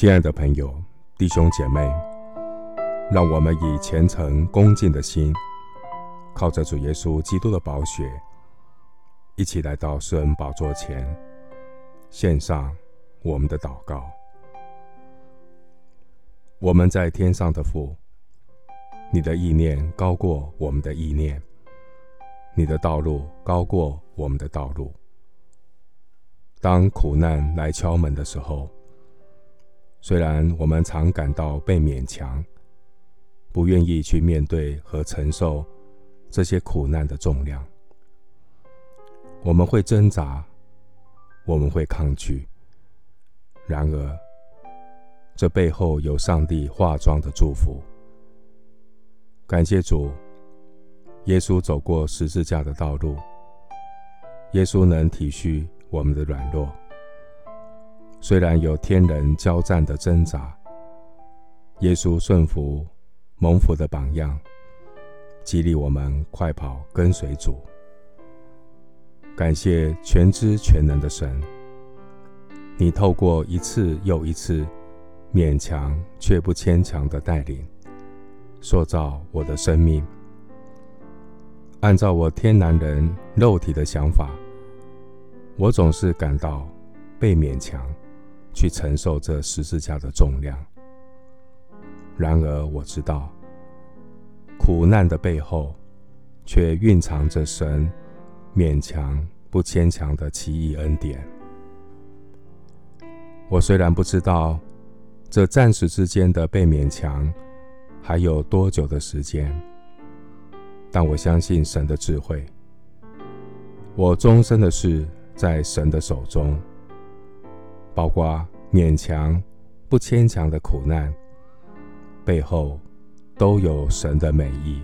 亲爱的朋友、弟兄姐妹，让我们以虔诚恭敬的心，靠着主耶稣基督的宝血，一起来到施恩宝座前，献上我们的祷告。我们在天上的父，你的意念高过我们的意念，你的道路高过我们的道路。当苦难来敲门的时候，虽然我们常感到被勉强，不愿意去面对和承受这些苦难的重量，我们会挣扎，我们会抗拒。然而，这背后有上帝化妆的祝福。感谢主，耶稣走过十字架的道路，耶稣能体恤我们的软弱。虽然有天人交战的挣扎，耶稣顺服蒙福的榜样，激励我们快跑跟随主。感谢全知全能的神，你透过一次又一次勉强却不牵强的带领，塑造我的生命。按照我天然人肉体的想法，我总是感到被勉强。去承受这十字架的重量。然而，我知道苦难的背后，却蕴藏着神勉强不牵强的奇异恩典。我虽然不知道这暂时之间的被勉强还有多久的时间，但我相信神的智慧。我终身的事在神的手中。包括勉强、不牵强的苦难背后，都有神的美意。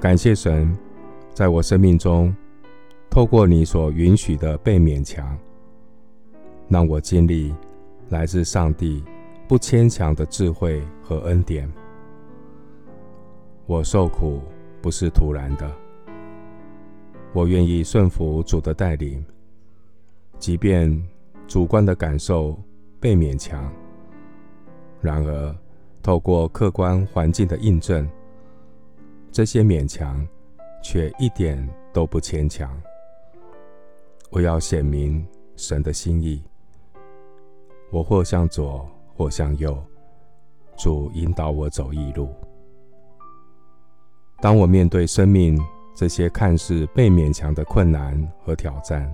感谢神，在我生命中，透过你所允许的被勉强，让我经历来自上帝不牵强的智慧和恩典。我受苦不是突然的，我愿意顺服主的带领。即便主观的感受被勉强，然而透过客观环境的印证，这些勉强却一点都不牵强。我要显明神的心意，我或向左，或向右，主引导我走义路。当我面对生命这些看似被勉强的困难和挑战，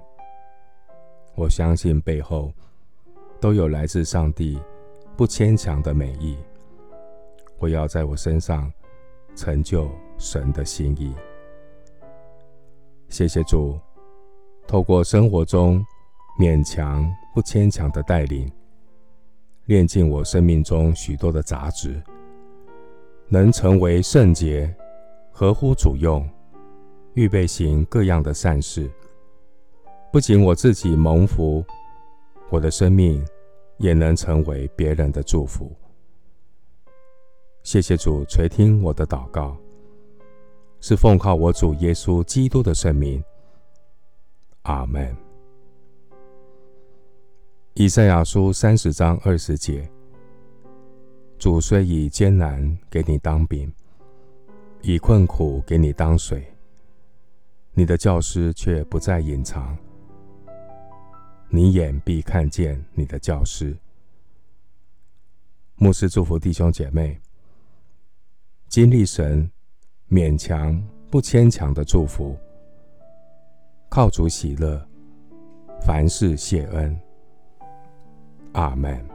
我相信背后都有来自上帝不牵强的美意。我要在我身上成就神的心意。谢谢主，透过生活中勉强不牵强的带领，炼净我生命中许多的杂质，能成为圣洁，合乎主用，预备行各样的善事。不仅我自己蒙福，我的生命也能成为别人的祝福。谢谢主垂听我的祷告，是奉靠我主耶稣基督的圣名。阿门。以赛亚书三十章二十节：主虽以艰难给你当饼，以困苦给你当水，你的教师却不再隐藏。你眼必看见你的教师。牧师祝福弟兄姐妹，经历神勉强不牵强的祝福，靠主喜乐，凡事谢恩。阿门。